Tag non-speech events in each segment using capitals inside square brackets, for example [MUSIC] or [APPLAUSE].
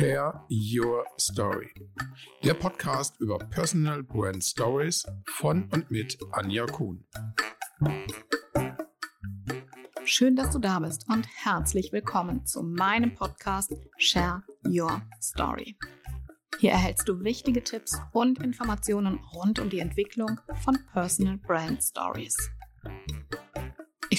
Share Your Story. Der Podcast über Personal Brand Stories von und mit Anja Kuhn. Schön, dass du da bist und herzlich willkommen zu meinem Podcast Share Your Story. Hier erhältst du wichtige Tipps und Informationen rund um die Entwicklung von Personal Brand Stories.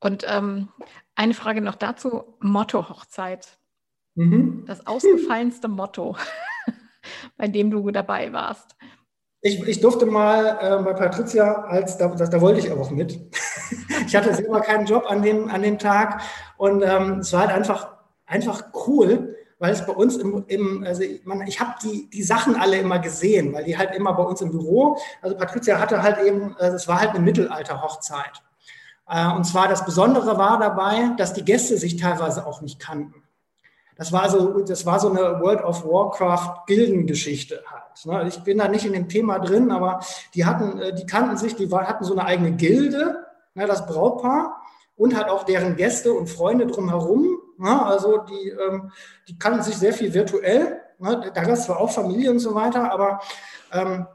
Und ähm, eine Frage noch dazu: Motto-Hochzeit. Mhm. Das ausgefallenste [LAUGHS] Motto, [LAUGHS] bei dem du dabei warst. Ich, ich durfte mal äh, bei Patricia, als da, da, da, wollte ich auch mit. [LAUGHS] ich hatte selber keinen Job an dem, an dem Tag und ähm, es war halt einfach, einfach cool, weil es bei uns im, im also ich, ich habe die, die Sachen alle immer gesehen, weil die halt immer bei uns im Büro, also Patricia hatte halt eben, also es war halt eine Mittelalter-Hochzeit. Äh, und zwar das Besondere war dabei, dass die Gäste sich teilweise auch nicht kannten. Das war so, das war so eine World of Warcraft Gildengeschichte halt. Ne? Ich bin da nicht in dem Thema drin, aber die hatten, äh, die kannten sich, die hatten so eine eigene Gilde, ne, das Brautpaar und halt auch deren Gäste und Freunde drumherum. Ne? Also die, ähm, die kannten sich sehr viel virtuell. Da gab es zwar auch Familie und so weiter, aber ähm,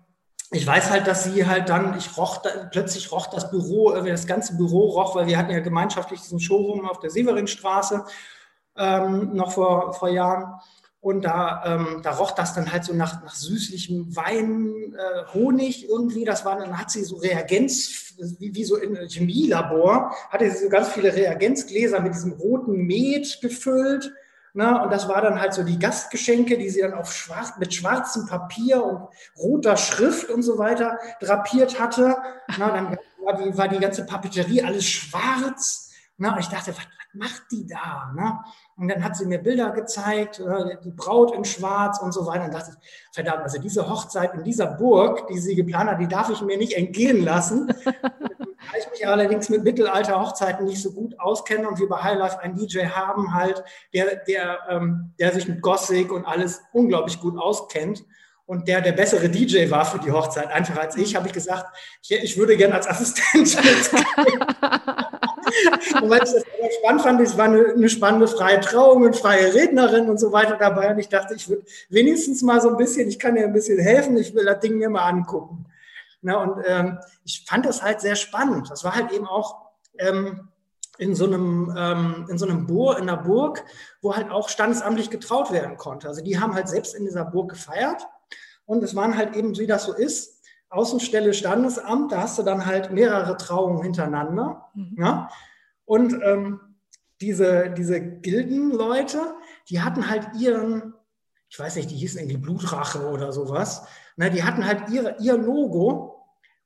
ich weiß halt, dass sie halt dann, ich roch, plötzlich roch das Büro, das ganze Büro roch, weil wir hatten ja gemeinschaftlich diesen Showroom auf der Severinstraße ähm, noch vor, vor Jahren. Und da, ähm, da roch das dann halt so nach, nach süßlichem Wein, äh, Honig irgendwie. Das war, dann hat sie so Reagenz, wie, wie so im Chemielabor, hatte sie so ganz viele Reagenzgläser mit diesem roten Met gefüllt. Na, ne? und das war dann halt so die Gastgeschenke, die sie dann auf schwarz, mit schwarzem Papier und roter Schrift und so weiter drapiert hatte. Na, dann war die, war die ganze Papeterie alles schwarz. Na, und ich dachte, was, was macht die da? Na? Und dann hat sie mir Bilder gezeigt, äh, die Braut in Schwarz und so weiter. Und dachte ich, verdammt, also diese Hochzeit in dieser Burg, die sie geplant hat, die darf ich mir nicht entgehen lassen. [LAUGHS] Da ich mich allerdings mit Mittelalter-Hochzeiten nicht so gut auskenne und wir bei Highlife einen DJ haben halt, der, der, ähm, der sich mit Gothic und alles unglaublich gut auskennt und der der bessere DJ war für die Hochzeit, einfach als ich, habe ich gesagt, ich, ich würde gerne als Assistent [LAUGHS] und weil ich das aber spannend fand, es war eine, eine, spannende freie Trauung und freie Rednerin und so weiter dabei und ich dachte, ich würde wenigstens mal so ein bisschen, ich kann dir ein bisschen helfen, ich will das Ding mir mal angucken. Na, und ähm, ich fand das halt sehr spannend. Das war halt eben auch ähm, in so einem, ähm, in so einem Bur, in einer Burg, wo halt auch standesamtlich getraut werden konnte. Also die haben halt selbst in dieser Burg gefeiert und es waren halt eben, wie das so ist, Außenstelle Standesamt, da hast du dann halt mehrere Trauungen hintereinander. Mhm. Ja? Und ähm, diese, diese Gildenleute, die hatten halt ihren, ich weiß nicht, die hießen irgendwie Blutrache oder sowas, ne, die hatten halt ihre, ihr Logo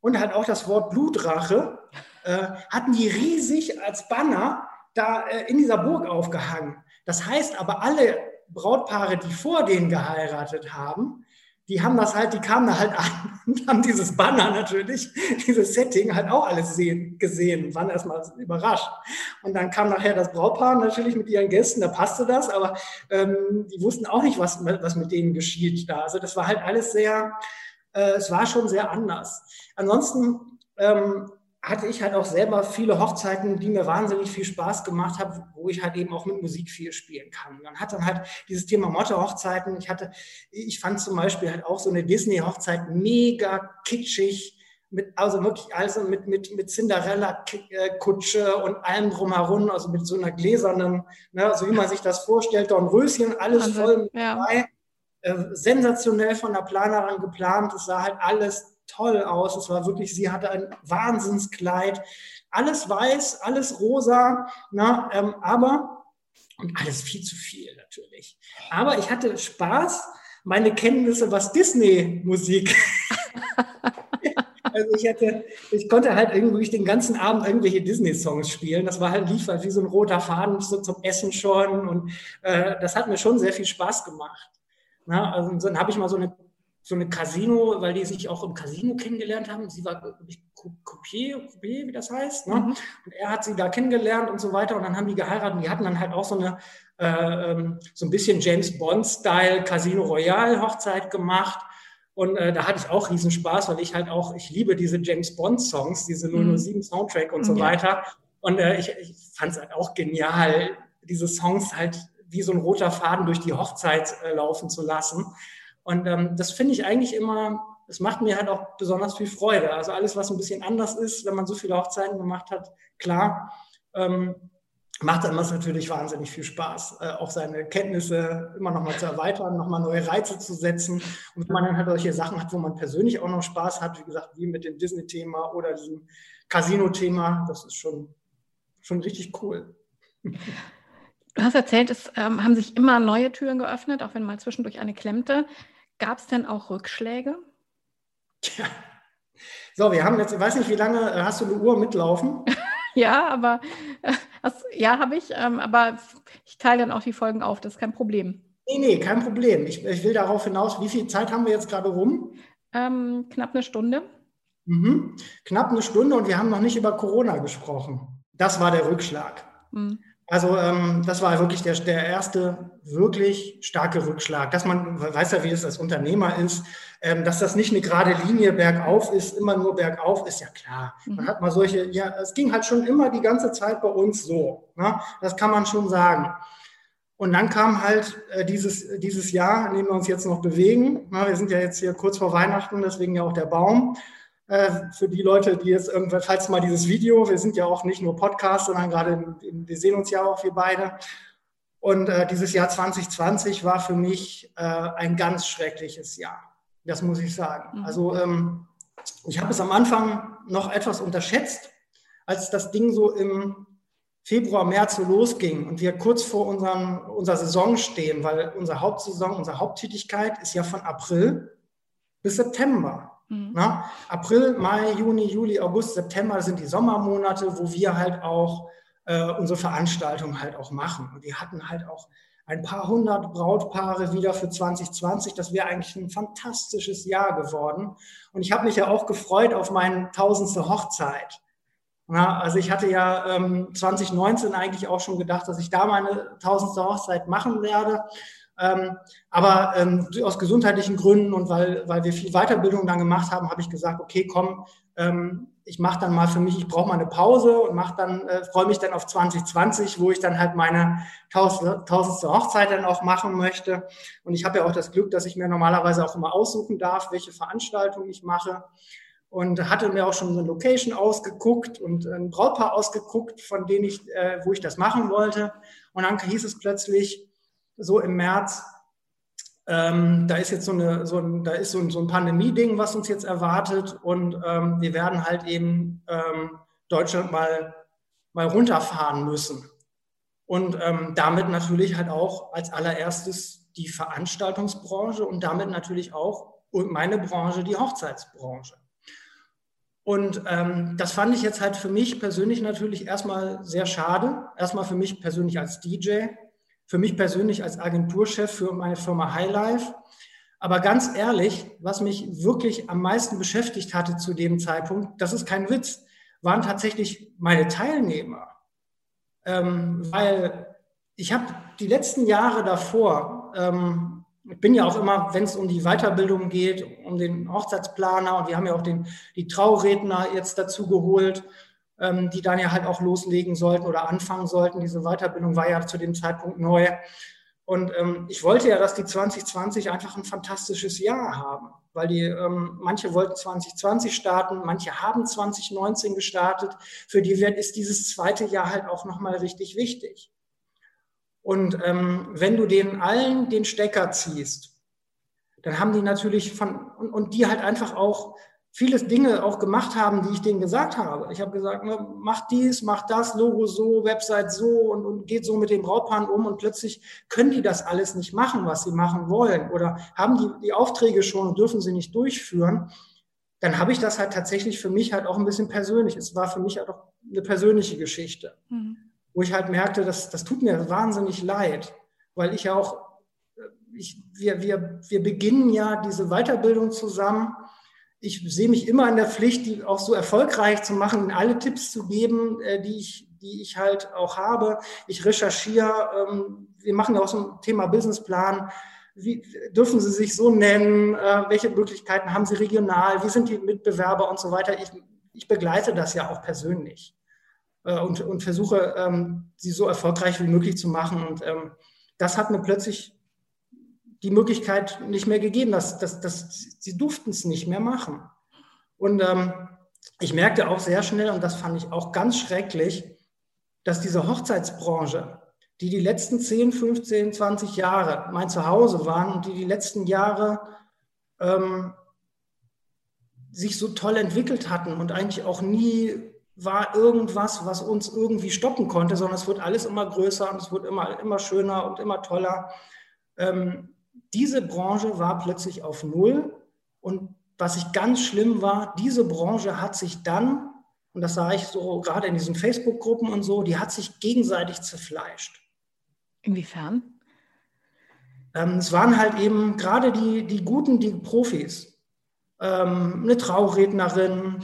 und halt auch das Wort Blutrache, äh, hatten die riesig als Banner da äh, in dieser Burg aufgehangen. Das heißt aber, alle Brautpaare, die vor denen geheiratet haben, die haben das halt, die kamen da halt an [LAUGHS] und haben dieses Banner natürlich, [LAUGHS] dieses Setting halt auch alles sehen, gesehen, waren erstmal überrascht. Und dann kam nachher das Brautpaar natürlich mit ihren Gästen, da passte das, aber ähm, die wussten auch nicht, was, was mit denen geschieht da. Also das war halt alles sehr, äh, es war schon sehr anders. Ansonsten ähm, hatte ich halt auch selber viele Hochzeiten, die mir wahnsinnig viel Spaß gemacht haben, wo ich halt eben auch mit Musik viel spielen kann. Man hat dann halt dieses Thema Motto-Hochzeiten. Ich hatte, ich fand zum Beispiel halt auch so eine Disney-Hochzeit mega kitschig, mit, also wirklich also mit, mit, mit Cinderella-Kutsche und allem drumherum, also mit so einer gläsernen, ne, so wie man sich das vorstellt, Dornröschen, alles voll mit ja. Äh, sensationell von der Planerin geplant. Es sah halt alles toll aus. Es war wirklich, sie hatte ein Wahnsinnskleid. Alles weiß, alles rosa, na, ähm, aber, und alles viel zu viel natürlich. Aber ich hatte Spaß, meine Kenntnisse, was Disney-Musik [LAUGHS] Also ich hatte, ich konnte halt irgendwie den ganzen Abend irgendwelche Disney-Songs spielen. Das war halt lief halt wie so ein roter Faden so zum Essen schon und äh, das hat mir schon sehr viel Spaß gemacht. Na, also dann habe ich mal so eine so eine Casino, weil die sich auch im Casino kennengelernt haben. Sie war, Coupier, Coupier, wie das heißt. Ne? Mhm. Und er hat sie da kennengelernt und so weiter. Und dann haben die geheiratet. Und die hatten dann halt auch so eine, äh, ähm, so ein bisschen James Bond-Style Casino Royale Hochzeit gemacht. Und äh, da hatte ich auch riesen Spaß, weil ich halt auch, ich liebe diese James Bond-Songs, diese 007 mhm. Soundtrack und so ja. weiter. Und äh, ich, ich fand es halt auch genial, diese Songs halt wie so ein roter Faden durch die Hochzeit äh, laufen zu lassen. Und ähm, das finde ich eigentlich immer, das macht mir halt auch besonders viel Freude. Also alles, was ein bisschen anders ist, wenn man so viele Hochzeiten gemacht hat, klar, ähm, macht dann was natürlich wahnsinnig viel Spaß, äh, auch seine Kenntnisse immer noch mal zu erweitern, noch mal neue Reize zu setzen. Und wenn man dann halt solche Sachen hat, wo man persönlich auch noch Spaß hat, wie gesagt, wie mit dem Disney-Thema oder diesem Casino-Thema, das ist schon, schon richtig cool. Du hast erzählt, es ähm, haben sich immer neue Türen geöffnet, auch wenn mal zwischendurch eine klemmte. Gab es denn auch Rückschläge? Tja. So, wir haben jetzt, ich weiß nicht, wie lange äh, hast du eine Uhr mitlaufen? [LAUGHS] ja, aber äh, ja, habe ich, ähm, aber ich teile dann auch die Folgen auf, das ist kein Problem. Nee, nee, kein Problem. Ich, ich will darauf hinaus, wie viel Zeit haben wir jetzt gerade rum? Ähm, knapp eine Stunde. Mhm. Knapp eine Stunde und wir haben noch nicht über Corona gesprochen. Das war der Rückschlag. Mhm. Also ähm, das war wirklich der, der erste wirklich starke Rückschlag, dass man weiß ja, wie es als Unternehmer ist, ähm, dass das nicht eine gerade Linie bergauf ist, immer nur bergauf, ist ja klar. Man mhm. hat mal solche, ja, es ging halt schon immer die ganze Zeit bei uns so. Ne? Das kann man schon sagen. Und dann kam halt äh, dieses, dieses Jahr, in dem wir uns jetzt noch bewegen. Na, wir sind ja jetzt hier kurz vor Weihnachten, deswegen ja auch der Baum. Äh, für die Leute, die jetzt irgendwann, falls mal dieses Video, wir sind ja auch nicht nur Podcast, sondern gerade, wir sehen uns ja auch, wir beide. Und äh, dieses Jahr 2020 war für mich äh, ein ganz schreckliches Jahr. Das muss ich sagen. Mhm. Also ähm, ich habe es am Anfang noch etwas unterschätzt, als das Ding so im Februar, März so losging und wir kurz vor unserem, unserer Saison stehen, weil unsere Hauptsaison, unsere Haupttätigkeit ist ja von April bis September. Mhm. Na, April, Mai, Juni, Juli, August, September sind die Sommermonate, wo wir halt auch äh, unsere Veranstaltungen halt auch machen. Und wir hatten halt auch ein paar hundert Brautpaare wieder für 2020. Das wäre eigentlich ein fantastisches Jahr geworden. Und ich habe mich ja auch gefreut auf meine tausendste Hochzeit. Na, also ich hatte ja ähm, 2019 eigentlich auch schon gedacht, dass ich da meine tausendste Hochzeit machen werde. Ähm, aber ähm, aus gesundheitlichen Gründen und weil, weil wir viel Weiterbildung dann gemacht haben, habe ich gesagt, okay, komm, ähm, ich mache dann mal für mich, ich brauche mal eine Pause und mache dann, äh, freue mich dann auf 2020, wo ich dann halt meine tausendste Hochzeit dann auch machen möchte. Und ich habe ja auch das Glück, dass ich mir normalerweise auch immer aussuchen darf, welche Veranstaltung ich mache. Und hatte mir auch schon eine Location ausgeguckt und ein Brautpaar ausgeguckt, von denen ich, äh, wo ich das machen wollte. Und dann hieß es plötzlich, so im März, ähm, da ist jetzt so, eine, so ein, da ist so ein, so ein Pandemie-Ding, was uns jetzt erwartet und ähm, wir werden halt eben ähm, Deutschland mal, mal runterfahren müssen. Und ähm, damit natürlich halt auch als allererstes die Veranstaltungsbranche und damit natürlich auch meine Branche, die Hochzeitsbranche. Und ähm, das fand ich jetzt halt für mich persönlich natürlich erstmal sehr schade. Erstmal für mich persönlich als DJ, für mich persönlich als Agenturchef für meine Firma Highlife. Aber ganz ehrlich, was mich wirklich am meisten beschäftigt hatte zu dem Zeitpunkt, das ist kein Witz, waren tatsächlich meine Teilnehmer. Ähm, weil ich habe die letzten Jahre davor, ähm, ich bin ja auch immer, wenn es um die Weiterbildung geht, um den Hochzeitsplaner und wir haben ja auch den, die Trauredner jetzt dazu geholt, ähm, die dann ja halt auch loslegen sollten oder anfangen sollten. Diese Weiterbildung war ja zu dem Zeitpunkt neu. Und ähm, ich wollte ja, dass die 2020 einfach ein fantastisches Jahr haben, weil die ähm, manche wollten 2020 starten, manche haben 2019 gestartet. Für die wird ist dieses zweite Jahr halt auch nochmal richtig wichtig. Und ähm, wenn du denen allen den Stecker ziehst, dann haben die natürlich von und, und die halt einfach auch viele Dinge auch gemacht haben, die ich denen gesagt habe. Ich habe gesagt, ne, mach dies, mach das, Logo so, Website so und, und geht so mit den Brautpaaren um und plötzlich können die das alles nicht machen, was sie machen wollen oder haben die, die Aufträge schon und dürfen sie nicht durchführen. dann habe ich das halt tatsächlich für mich halt auch ein bisschen persönlich. Es war für mich halt auch eine persönliche Geschichte, mhm. wo ich halt merkte, dass, das tut mir wahnsinnig leid, weil ich ja auch, äh, ich, wir, wir, wir beginnen ja diese Weiterbildung zusammen. Ich sehe mich immer in der Pflicht, die auch so erfolgreich zu machen, alle Tipps zu geben, äh, die ich, die ich halt auch habe. Ich recherchiere, ähm, wir machen auch so ein Thema Businessplan wie dürfen sie sich so nennen, äh, welche Möglichkeiten haben sie regional, wie sind die Mitbewerber und so weiter. Ich, ich begleite das ja auch persönlich äh, und, und versuche, ähm, sie so erfolgreich wie möglich zu machen. Und ähm, das hat mir plötzlich die Möglichkeit nicht mehr gegeben, dass, dass, dass sie durften es nicht mehr machen. Und ähm, ich merkte auch sehr schnell, und das fand ich auch ganz schrecklich, dass diese Hochzeitsbranche die die letzten 10, 15, 20 Jahre mein Zuhause waren und die die letzten Jahre ähm, sich so toll entwickelt hatten und eigentlich auch nie war irgendwas, was uns irgendwie stoppen konnte, sondern es wird alles immer größer und es wird immer, immer schöner und immer toller. Ähm, diese Branche war plötzlich auf Null und was ich ganz schlimm war, diese Branche hat sich dann, und das sah ich so gerade in diesen Facebook-Gruppen und so, die hat sich gegenseitig zerfleischt. Inwiefern? Ähm, es waren halt eben gerade die, die Guten, die Profis. Ähm, eine Traurednerin,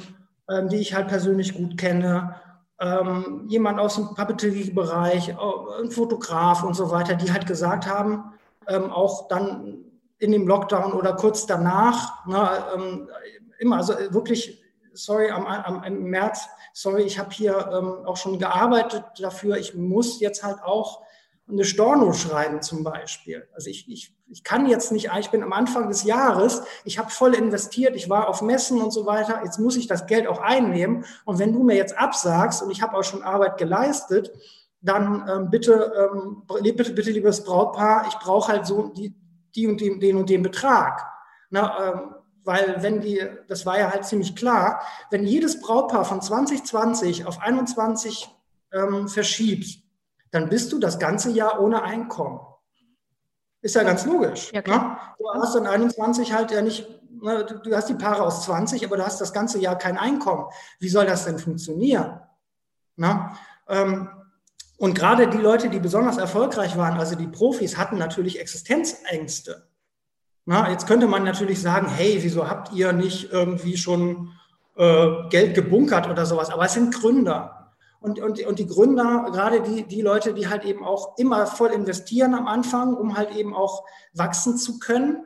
ähm, die ich halt persönlich gut kenne, ähm, jemand aus dem Papeterie-Bereich, ein Fotograf und so weiter, die halt gesagt haben, ähm, auch dann in dem Lockdown oder kurz danach, ne, ähm, immer, also wirklich, sorry, am, am, im März, sorry, ich habe hier auch schon gearbeitet dafür, ich muss jetzt halt auch eine Storno schreiben zum Beispiel. Also ich, ich, ich kann jetzt nicht, ich bin am Anfang des Jahres, ich habe voll investiert, ich war auf Messen und so weiter, jetzt muss ich das Geld auch einnehmen. Und wenn du mir jetzt absagst und ich habe auch schon Arbeit geleistet, dann ähm, bitte, ähm, bitte, bitte, liebes Brautpaar, ich brauche halt so die, die und den, den und den Betrag. Na, ähm, weil wenn die, das war ja halt ziemlich klar, wenn jedes Brautpaar von 2020 auf 21 ähm, verschiebt, dann bist du das ganze Jahr ohne Einkommen. Ist ja ganz logisch. Ja, ne? Du hast dann 21 halt ja nicht, ne, du hast die Paare aus 20, aber du hast das ganze Jahr kein Einkommen. Wie soll das denn funktionieren? Ne? Ähm, und gerade die Leute, die besonders erfolgreich waren, also die Profis, hatten natürlich Existenzängste. Na, jetzt könnte man natürlich sagen, hey, wieso habt ihr nicht irgendwie schon äh, Geld gebunkert oder sowas? Aber es sind Gründer. Und, und, und die Gründer, gerade die, die Leute, die halt eben auch immer voll investieren am Anfang, um halt eben auch wachsen zu können,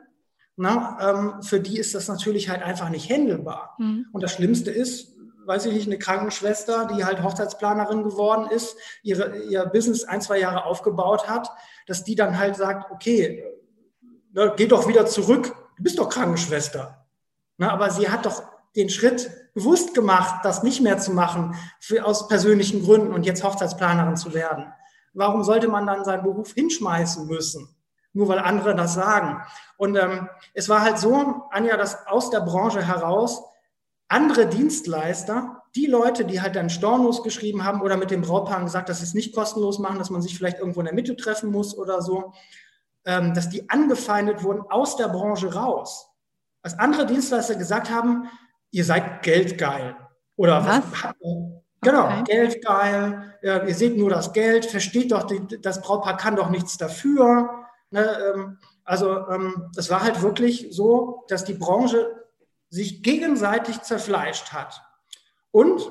na, ähm, für die ist das natürlich halt einfach nicht händelbar. Mhm. Und das Schlimmste ist, weiß ich nicht, eine Krankenschwester, die halt Hochzeitsplanerin geworden ist, ihre, ihr Business ein, zwei Jahre aufgebaut hat, dass die dann halt sagt, okay, ne, geh doch wieder zurück, du bist doch Krankenschwester. Na, aber sie hat doch den Schritt bewusst gemacht, das nicht mehr zu machen, für, aus persönlichen Gründen und jetzt Hochzeitsplanerin zu werden. Warum sollte man dann seinen Beruf hinschmeißen müssen? Nur weil andere das sagen. Und ähm, es war halt so, Anja, dass aus der Branche heraus andere Dienstleister, die Leute, die halt dann Stornos geschrieben haben oder mit dem Brautpaar gesagt, dass sie es nicht kostenlos machen, dass man sich vielleicht irgendwo in der Mitte treffen muss oder so, ähm, dass die angefeindet wurden aus der Branche raus. Als andere Dienstleister gesagt haben, ihr seid geldgeil. Oder was? was genau, okay. geldgeil. Ihr seht nur das Geld, versteht doch, das Brautpaar kann doch nichts dafür. Ne, ähm, also ähm, es war halt wirklich so, dass die Branche sich gegenseitig zerfleischt hat. Und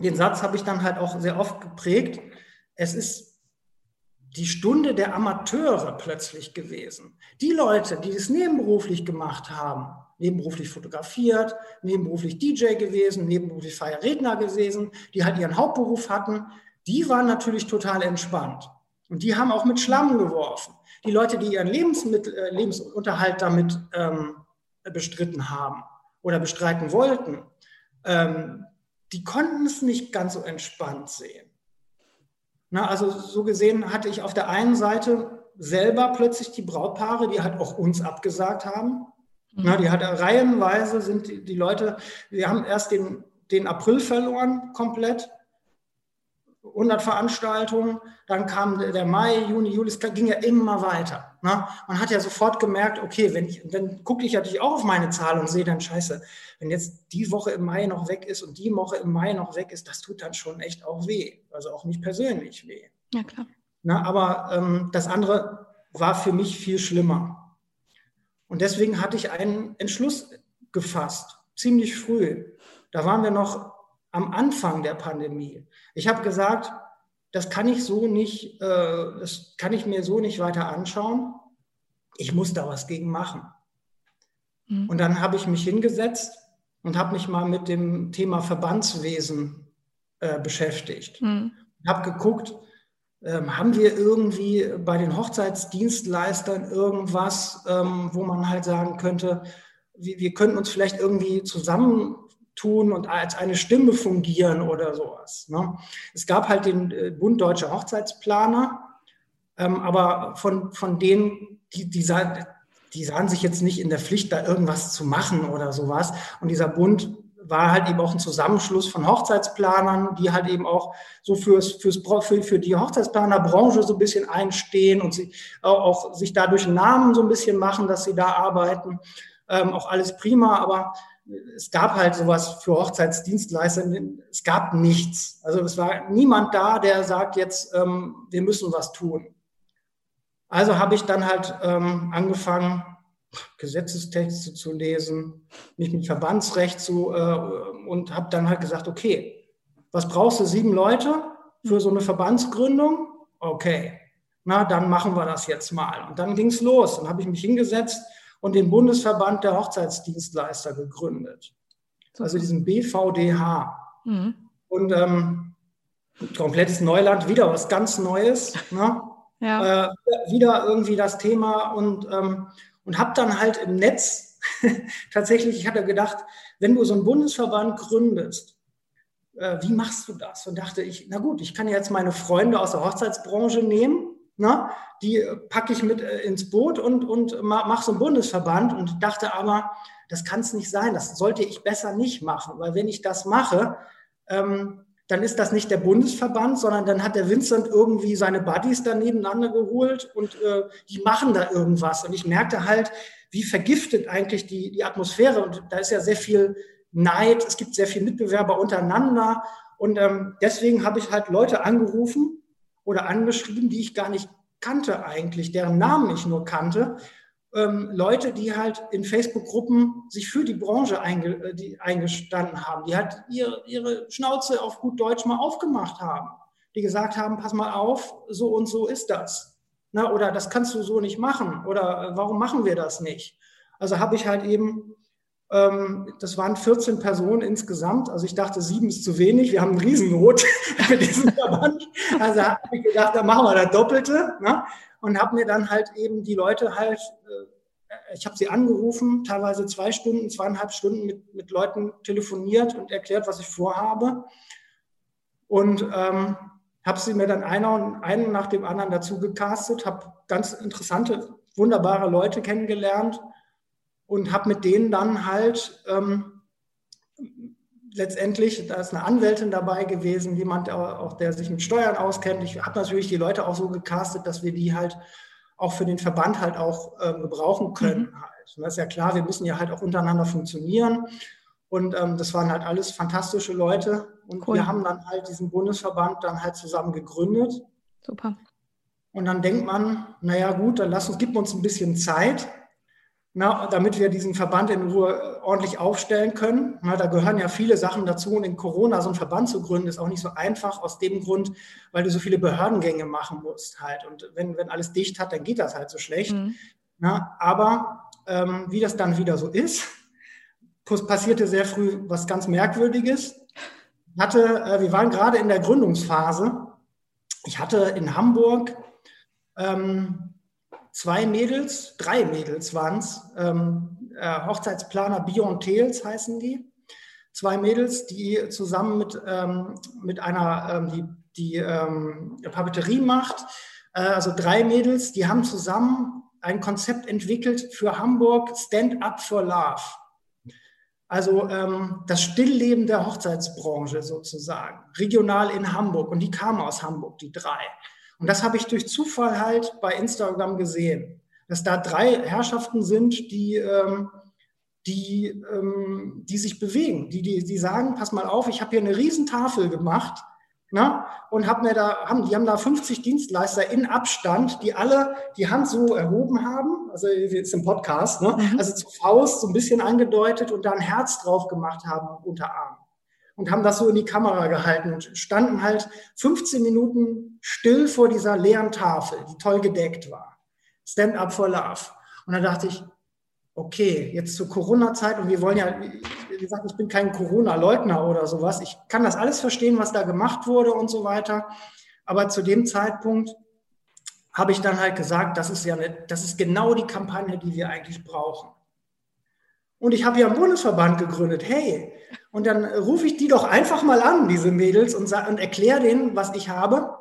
den Satz habe ich dann halt auch sehr oft geprägt. Es ist die Stunde der Amateure plötzlich gewesen. Die Leute, die es nebenberuflich gemacht haben, nebenberuflich fotografiert, nebenberuflich DJ gewesen, nebenberuflich Feierredner gewesen, die halt ihren Hauptberuf hatten, die waren natürlich total entspannt. Und die haben auch mit Schlamm geworfen. Die Leute, die ihren Lebensmittel, äh, Lebensunterhalt damit ähm, bestritten haben oder bestreiten wollten, ähm, die konnten es nicht ganz so entspannt sehen. Na, also so gesehen hatte ich auf der einen Seite selber plötzlich die Brautpaare, die halt auch uns abgesagt haben, na, die hat reihenweise sind die, die Leute, wir haben erst den, den April verloren komplett, 100 Veranstaltungen, dann kam der Mai, Juni, Juli, es ging ja immer weiter. Ne? Man hat ja sofort gemerkt, okay, wenn ich, dann gucke ich natürlich auch auf meine Zahl und sehe dann, scheiße, wenn jetzt die Woche im Mai noch weg ist und die Woche im Mai noch weg ist, das tut dann schon echt auch weh. Also auch nicht persönlich weh. Ja, klar. Na, aber ähm, das andere war für mich viel schlimmer. Und deswegen hatte ich einen Entschluss gefasst, ziemlich früh. Da waren wir noch am Anfang der Pandemie. Ich habe gesagt, das kann ich so nicht, äh, das kann ich mir so nicht weiter anschauen. Ich muss da was gegen machen. Mhm. Und dann habe ich mich hingesetzt und habe mich mal mit dem Thema Verbandswesen äh, beschäftigt. Mhm. Habe geguckt, ähm, haben wir irgendwie bei den Hochzeitsdienstleistern irgendwas, ähm, wo man halt sagen könnte, wir, wir könnten uns vielleicht irgendwie zusammentun und als eine Stimme fungieren oder sowas. Ne? Es gab halt den äh, Bund Deutscher Hochzeitsplaner, ähm, aber von, von denen, die, die, sah, die sahen sich jetzt nicht in der Pflicht, da irgendwas zu machen oder sowas. Und dieser Bund war halt eben auch ein Zusammenschluss von Hochzeitsplanern, die halt eben auch so fürs, fürs, für, für die Hochzeitsplanerbranche so ein bisschen einstehen und sie auch, auch sich dadurch einen Namen so ein bisschen machen, dass sie da arbeiten. Ähm, auch alles prima, aber es gab halt sowas für Hochzeitsdienstleister. Es gab nichts. Also es war niemand da, der sagt jetzt, ähm, wir müssen was tun. Also habe ich dann halt ähm, angefangen, Gesetzestexte zu lesen, mich mit Verbandsrecht zu äh, und habe dann halt gesagt, okay, was brauchst du? Sieben Leute für so eine Verbandsgründung? Okay, na dann machen wir das jetzt mal. Und dann ging es los. Dann habe ich mich hingesetzt und den Bundesverband der Hochzeitsdienstleister gegründet. Also diesen BVDH. Mhm. Und ähm, komplettes Neuland, wieder was ganz Neues. Ne? [LAUGHS] Ja. Äh, wieder irgendwie das Thema und ähm, und habe dann halt im Netz [LAUGHS] tatsächlich, ich hatte gedacht, wenn du so einen Bundesverband gründest, äh, wie machst du das? Und dachte ich, na gut, ich kann jetzt meine Freunde aus der Hochzeitsbranche nehmen, ne? die packe ich mit äh, ins Boot und, und mache so einen Bundesverband und dachte aber, das kann es nicht sein, das sollte ich besser nicht machen, weil wenn ich das mache, ähm, dann ist das nicht der Bundesverband, sondern dann hat der Vincent irgendwie seine Buddies da nebeneinander geholt und äh, die machen da irgendwas. Und ich merkte halt, wie vergiftet eigentlich die, die Atmosphäre. Und da ist ja sehr viel Neid, es gibt sehr viel Mitbewerber untereinander. Und ähm, deswegen habe ich halt Leute angerufen oder angeschrieben, die ich gar nicht kannte eigentlich, deren Namen ich nur kannte ähm, Leute, die halt in Facebook-Gruppen sich für die Branche einge, äh, die eingestanden haben, die halt ihre, ihre Schnauze auf gut Deutsch mal aufgemacht haben, die gesagt haben, pass mal auf, so und so ist das. Na, oder das kannst du so nicht machen. Oder äh, warum machen wir das nicht? Also habe ich halt eben, das waren 14 Personen insgesamt. Also ich dachte, sieben ist zu wenig. Wir haben einen Riesennot mit [LAUGHS] diesem Verband. Also habe ich gedacht, da machen wir das Doppelte. Ne? und habe mir dann halt eben die Leute halt, äh, ich habe sie angerufen, teilweise zwei Stunden, zweieinhalb Stunden mit, mit Leuten telefoniert und erklärt, was ich vorhabe. Und ähm, habe sie mir dann einer und einen nach dem anderen dazu gecastet, habe ganz interessante, wunderbare Leute kennengelernt und habe mit denen dann halt ähm, letztendlich, da ist eine Anwältin dabei gewesen, jemand auch, der sich mit Steuern auskennt. Ich habe natürlich die Leute auch so gecastet, dass wir die halt auch für den Verband halt auch äh, gebrauchen können. Mhm. Halt. Und das ist ja klar, wir müssen ja halt auch untereinander funktionieren. Und ähm, das waren halt alles fantastische Leute. Und cool. wir haben dann halt diesen Bundesverband dann halt zusammen gegründet. Super. Und dann denkt man, naja gut, dann lass uns, gib uns ein bisschen Zeit na, damit wir diesen Verband in Ruhe äh, ordentlich aufstellen können. Na, da gehören ja viele Sachen dazu und in Corona so einen Verband zu gründen ist auch nicht so einfach aus dem Grund, weil du so viele Behördengänge machen musst halt. Und wenn, wenn alles dicht hat, dann geht das halt so schlecht. Mhm. Na, aber ähm, wie das dann wieder so ist, passierte sehr früh was ganz Merkwürdiges. Hatte, äh, wir waren gerade in der Gründungsphase. Ich hatte in Hamburg ähm, zwei Mädels, drei Mädels waren es, ähm, äh, Hochzeitsplaner Beyond Tales heißen die. Zwei Mädels, die zusammen mit, ähm, mit einer, ähm, die, die ähm, Papeterie macht, äh, also drei Mädels, die haben zusammen ein Konzept entwickelt für Hamburg Stand Up for Love. Also ähm, das Stillleben der Hochzeitsbranche sozusagen, regional in Hamburg. Und die kamen aus Hamburg, die drei. Und das habe ich durch Zufall halt bei Instagram gesehen, dass da drei Herrschaften sind, die, ähm, die, ähm, die sich bewegen, die, die, die sagen, pass mal auf, ich habe hier eine Riesentafel gemacht na, und hab mir da, haben, die haben da 50 Dienstleister in Abstand, die alle die Hand so erhoben haben, also jetzt im Podcast, ne? Mhm. also zur Faust so ein bisschen angedeutet und da ein Herz drauf gemacht haben unter Arm und haben das so in die Kamera gehalten und standen halt 15 Minuten still vor dieser leeren Tafel, die toll gedeckt war. Stand up for love. Und da dachte ich, okay, jetzt zur Corona-Zeit und wir wollen ja, wie gesagt, ich bin kein Corona-Leugner oder sowas. Ich kann das alles verstehen, was da gemacht wurde und so weiter. Aber zu dem Zeitpunkt habe ich dann halt gesagt, das ist ja eine, das ist genau die Kampagne, die wir eigentlich brauchen. Und ich habe ja einen Bundesverband gegründet. Hey, und dann rufe ich die doch einfach mal an, diese Mädels, und, und erkläre denen, was ich habe.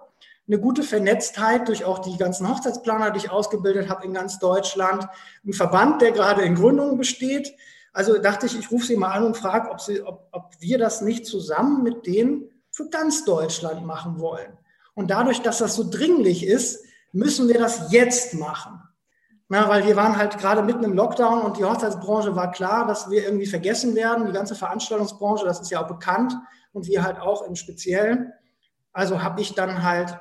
Eine gute Vernetztheit durch auch die ganzen Hochzeitsplaner, die ich ausgebildet habe in ganz Deutschland. Ein Verband, der gerade in Gründung besteht. Also dachte ich, ich rufe sie mal an und frage, ob, sie, ob, ob wir das nicht zusammen mit denen für ganz Deutschland machen wollen. Und dadurch, dass das so dringlich ist, müssen wir das jetzt machen. Na, weil wir waren halt gerade mitten im Lockdown und die Hochzeitsbranche war klar, dass wir irgendwie vergessen werden. Die ganze Veranstaltungsbranche, das ist ja auch bekannt und wir halt auch im Speziellen. Also habe ich dann halt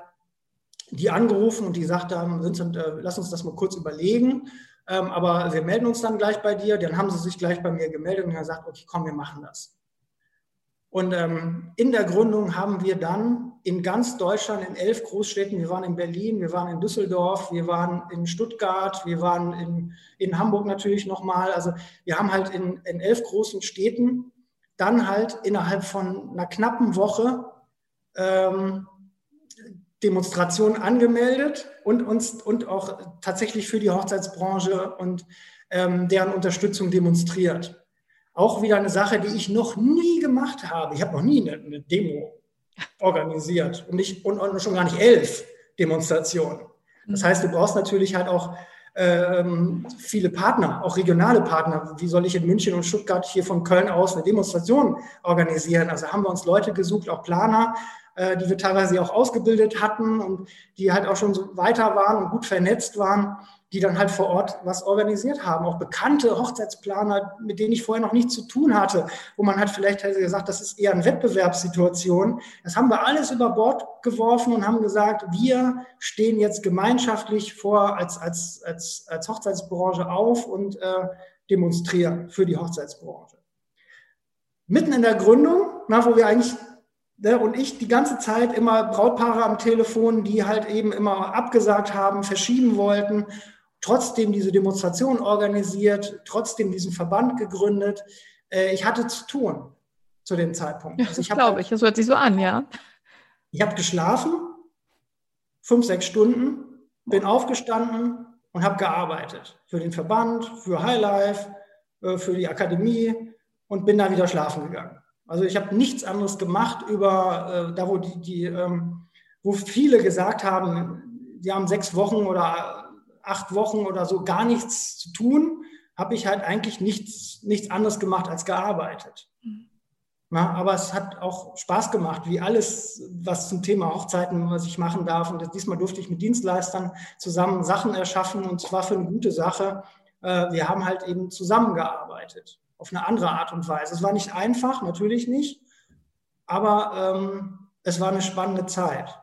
die angerufen und die sagte, Vincent, äh, lass uns das mal kurz überlegen. Ähm, aber wir melden uns dann gleich bei dir. Dann haben sie sich gleich bei mir gemeldet und gesagt, okay, komm, wir machen das. Und ähm, in der Gründung haben wir dann in ganz Deutschland, in elf Großstädten, wir waren in Berlin, wir waren in Düsseldorf, wir waren in Stuttgart, wir waren in, in Hamburg natürlich nochmal. Also wir haben halt in, in elf großen Städten dann halt innerhalb von einer knappen Woche ähm, Demonstrationen angemeldet und uns und auch tatsächlich für die Hochzeitsbranche und ähm, deren Unterstützung demonstriert. Auch wieder eine Sache, die ich noch nie gemacht habe. Ich habe noch nie eine, eine Demo organisiert und, nicht, und, und, schon gar nicht elf Demonstrationen. Das heißt, du brauchst natürlich halt auch ähm, viele Partner, auch regionale Partner. Wie soll ich in München und Stuttgart hier von Köln aus eine Demonstration organisieren? Also haben wir uns Leute gesucht, auch Planer, äh, die wir teilweise auch ausgebildet hatten und die halt auch schon so weiter waren und gut vernetzt waren die dann halt vor Ort was organisiert haben. Auch bekannte Hochzeitsplaner, mit denen ich vorher noch nichts zu tun hatte, wo man halt vielleicht hätte gesagt, das ist eher eine Wettbewerbssituation. Das haben wir alles über Bord geworfen und haben gesagt, wir stehen jetzt gemeinschaftlich vor als, als, als, als Hochzeitsbranche auf und äh, demonstrieren für die Hochzeitsbranche. Mitten in der Gründung, na, wo wir eigentlich ne, und ich die ganze Zeit immer Brautpaare am Telefon, die halt eben immer abgesagt haben, verschieben wollten trotzdem diese Demonstration organisiert, trotzdem diesen Verband gegründet. Äh, ich hatte zu tun zu dem Zeitpunkt. Also ich glaube ich, das hört sich so an, ja. Ich habe geschlafen, fünf, sechs Stunden, bin aufgestanden und habe gearbeitet. Für den Verband, für Highlife, äh, für die Akademie und bin da wieder schlafen gegangen. Also ich habe nichts anderes gemacht über äh, da, wo die, die ähm, wo viele gesagt haben, die haben sechs Wochen oder acht Wochen oder so gar nichts zu tun, habe ich halt eigentlich nichts, nichts anderes gemacht als gearbeitet. Mhm. Na, aber es hat auch Spaß gemacht, wie alles, was zum Thema Hochzeiten, was ich machen darf. Und diesmal durfte ich mit Dienstleistern zusammen Sachen erschaffen und zwar für eine gute Sache. Äh, wir haben halt eben zusammengearbeitet, auf eine andere Art und Weise. Es war nicht einfach, natürlich nicht, aber ähm, es war eine spannende Zeit.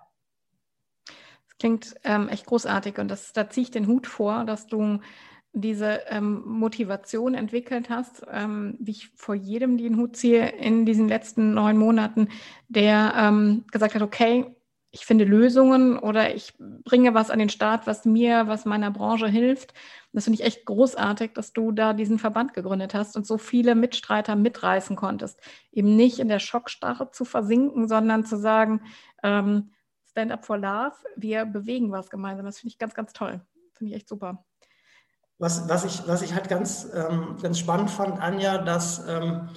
Klingt ähm, echt großartig und das, da ziehe ich den Hut vor, dass du diese ähm, Motivation entwickelt hast, ähm, wie ich vor jedem den Hut ziehe in diesen letzten neun Monaten, der ähm, gesagt hat, okay, ich finde Lösungen oder ich bringe was an den Start, was mir, was meiner Branche hilft. Das finde ich echt großartig, dass du da diesen Verband gegründet hast und so viele Mitstreiter mitreißen konntest. Eben nicht in der Schockstarre zu versinken, sondern zu sagen, ähm, Stand Up for Love. Wir bewegen was gemeinsam. Das finde ich ganz, ganz toll. Finde ich echt super. Was, was, ich, was ich halt ganz, ähm, ganz spannend fand, Anja, dass, ähm,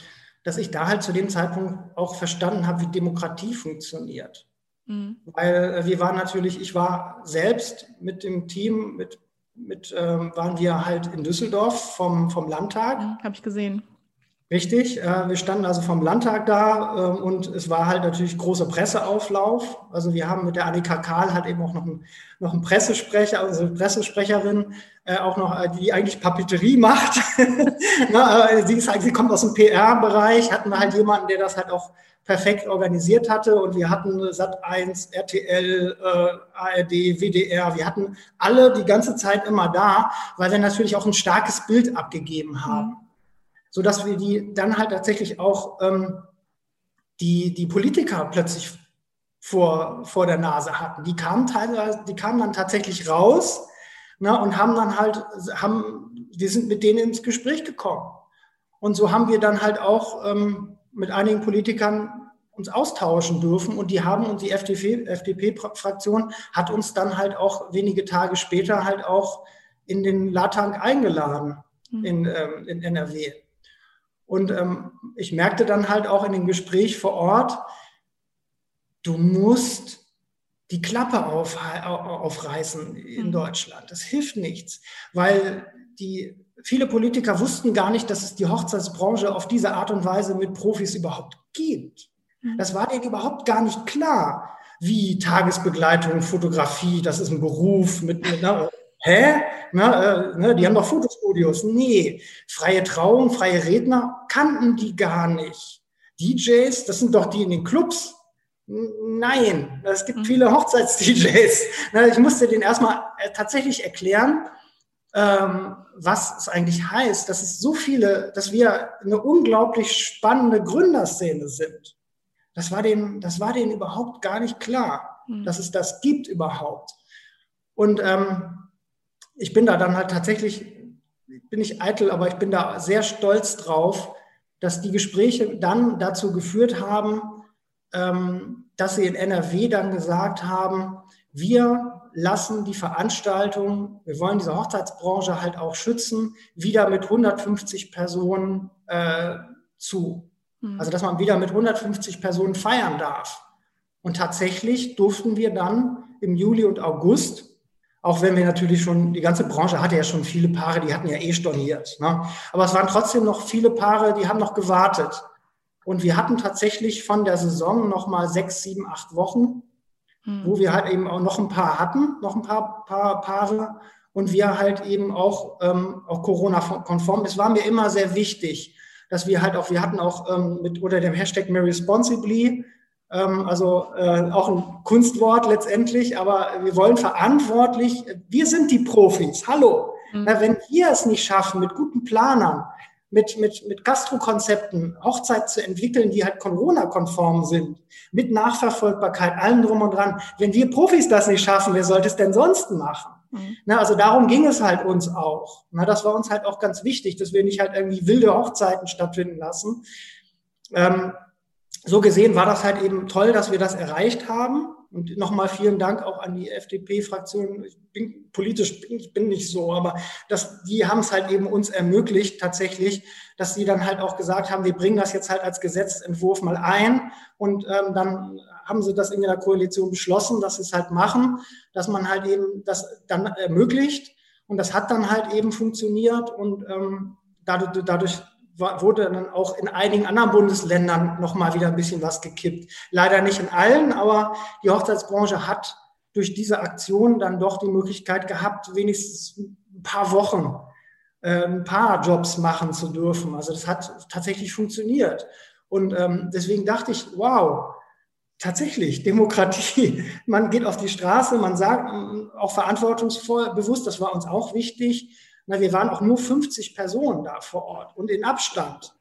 dass ich da halt zu dem Zeitpunkt auch verstanden habe, wie Demokratie funktioniert. Mhm. Weil äh, wir waren natürlich, ich war selbst mit dem Team, mit, mit ähm, waren wir halt in Düsseldorf vom, vom Landtag. Mhm, habe ich gesehen. Richtig, äh, wir standen also vom Landtag da äh, und es war halt natürlich großer Presseauflauf. Also wir haben mit der Annika Karl halt eben auch noch einen, noch einen Pressesprecher, also Pressesprecherin, äh, auch noch, äh, die eigentlich Papeterie [LAUGHS] macht. Sie, ist, halt, sie kommt aus dem PR-Bereich, hatten wir halt jemanden, der das halt auch perfekt organisiert hatte und wir hatten Sat1, RTL, ARD, WDR, wir hatten alle die ganze Zeit immer da, weil wir natürlich auch ein starkes Bild abgegeben haben. Mhm sodass wir die dann halt tatsächlich auch ähm, die, die Politiker plötzlich vor, vor der Nase hatten. Die kamen teilweise, die kamen dann tatsächlich raus ne, und haben dann halt, haben, wir sind mit denen ins Gespräch gekommen. Und so haben wir dann halt auch ähm, mit einigen Politikern uns austauschen dürfen und die haben uns die FDP-Fraktion hat uns dann halt auch wenige Tage später halt auch in den Latank eingeladen mhm. in, ähm, in NRW. Und ähm, ich merkte dann halt auch in dem Gespräch vor Ort, du musst die Klappe auf, aufreißen in mhm. Deutschland. Das hilft nichts, weil die viele Politiker wussten gar nicht, dass es die Hochzeitsbranche auf diese Art und Weise mit Profis überhaupt gibt. Mhm. Das war denen überhaupt gar nicht klar, wie Tagesbegleitung, Fotografie, das ist ein Beruf mit, mit einer Hä? Na, äh, ne, die haben doch Fotostudios. Nee, freie Trauung, freie Redner kannten die gar nicht. DJs, das sind doch die in den Clubs. Nein, es gibt mhm. viele Hochzeits-DJs. Ich musste denen erstmal äh, tatsächlich erklären, ähm, was es eigentlich heißt, dass es so viele, dass wir eine unglaublich spannende Gründerszene sind. Das war denen, das war denen überhaupt gar nicht klar, mhm. dass es das gibt überhaupt. Und ähm, ich bin da dann halt tatsächlich, bin ich eitel, aber ich bin da sehr stolz drauf, dass die Gespräche dann dazu geführt haben, ähm, dass sie in NRW dann gesagt haben, wir lassen die Veranstaltung, wir wollen diese Hochzeitsbranche halt auch schützen, wieder mit 150 Personen äh, zu. Mhm. Also dass man wieder mit 150 Personen feiern darf. Und tatsächlich durften wir dann im Juli und August auch wenn wir natürlich schon, die ganze Branche hatte ja schon viele Paare, die hatten ja eh storniert. Ne? Aber es waren trotzdem noch viele Paare, die haben noch gewartet. Und wir hatten tatsächlich von der Saison noch mal sechs, sieben, acht Wochen, mhm. wo wir halt eben auch noch ein paar hatten, noch ein paar, paar Paare. Und wir halt eben auch, ähm, auch Corona-konform. Das war mir immer sehr wichtig, dass wir halt auch, wir hatten auch ähm, mit unter dem Hashtag Responsibly ähm, also äh, auch ein Kunstwort letztendlich, aber wir wollen verantwortlich, wir sind die Profis, hallo. Mhm. Na, wenn wir es nicht schaffen, mit guten Planern, mit, mit, mit Gastrokonzepten Hochzeit zu entwickeln, die halt Corona-konform sind, mit Nachverfolgbarkeit, allem drum und dran. Wenn wir Profis das nicht schaffen, wer sollte es denn sonst machen? Mhm. Na, also darum ging es halt uns auch. Na, das war uns halt auch ganz wichtig, dass wir nicht halt irgendwie wilde Hochzeiten stattfinden lassen. Ähm, so gesehen war das halt eben toll, dass wir das erreicht haben. Und nochmal vielen Dank auch an die FDP-Fraktion. Ich bin politisch, ich bin nicht so, aber das, die haben es halt eben uns ermöglicht tatsächlich, dass sie dann halt auch gesagt haben, wir bringen das jetzt halt als Gesetzentwurf mal ein. Und ähm, dann haben sie das in der Koalition beschlossen, dass sie es halt machen, dass man halt eben das dann ermöglicht. Und das hat dann halt eben funktioniert und ähm, dadurch, dadurch wurde dann auch in einigen anderen Bundesländern nochmal wieder ein bisschen was gekippt. Leider nicht in allen, aber die Hochzeitsbranche hat durch diese Aktion dann doch die Möglichkeit gehabt, wenigstens ein paar Wochen äh, ein paar Jobs machen zu dürfen. Also das hat tatsächlich funktioniert. Und ähm, deswegen dachte ich, wow, tatsächlich Demokratie. [LAUGHS] Man geht auf die Straße, man sagt auch verantwortungsvoll, bewusst, das war uns auch wichtig. Na, wir waren auch nur 50 Personen da vor Ort und in Abstand.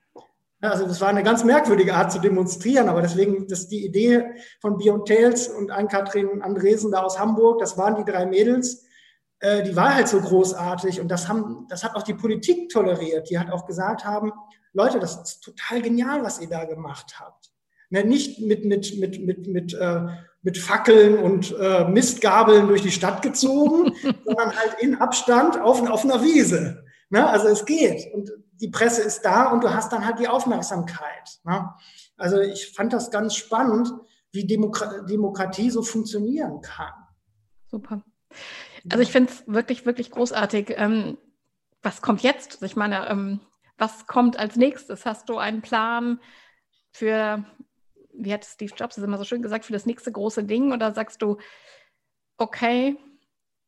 Also das war eine ganz merkwürdige Art zu demonstrieren, aber deswegen, dass die Idee von Beyond Tales und Ann-Kathrin Andresen da aus Hamburg, das waren die drei Mädels, äh, die war halt so großartig und das, haben, das hat auch die Politik toleriert. Die hat auch gesagt haben, Leute, das ist total genial, was ihr da gemacht habt. Ne, nicht mit, mit, mit, mit, mit äh, mit Fackeln und äh, Mistgabeln durch die Stadt gezogen, [LAUGHS] sondern halt in Abstand auf, auf einer Wiese. Ne? Also es geht. Und die Presse ist da und du hast dann halt die Aufmerksamkeit. Ne? Also ich fand das ganz spannend, wie Demokra Demokratie so funktionieren kann. Super. Also ich finde es wirklich, wirklich großartig. Ähm, was kommt jetzt? Ich meine, ähm, was kommt als nächstes? Hast du einen Plan für, wie hat Steve Jobs es immer so schön gesagt, für das nächste große Ding? Oder sagst du, okay,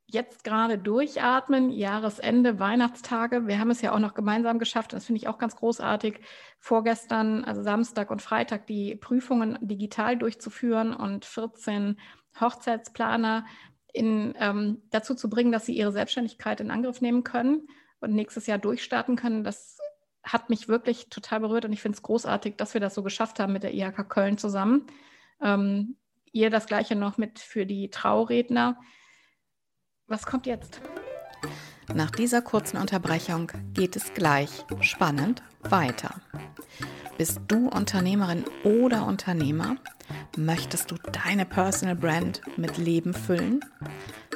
jetzt gerade durchatmen, Jahresende, Weihnachtstage. Wir haben es ja auch noch gemeinsam geschafft. Das finde ich auch ganz großartig. Vorgestern, also Samstag und Freitag, die Prüfungen digital durchzuführen und 14 Hochzeitsplaner in, ähm, dazu zu bringen, dass sie ihre Selbstständigkeit in Angriff nehmen können und nächstes Jahr durchstarten können. Das hat mich wirklich total berührt und ich finde es großartig, dass wir das so geschafft haben mit der IHK Köln zusammen. Ähm, ihr das gleiche noch mit für die Trauredner. Was kommt jetzt? Nach dieser kurzen Unterbrechung geht es gleich spannend weiter. Bist du Unternehmerin oder Unternehmer? Möchtest du deine Personal Brand mit Leben füllen?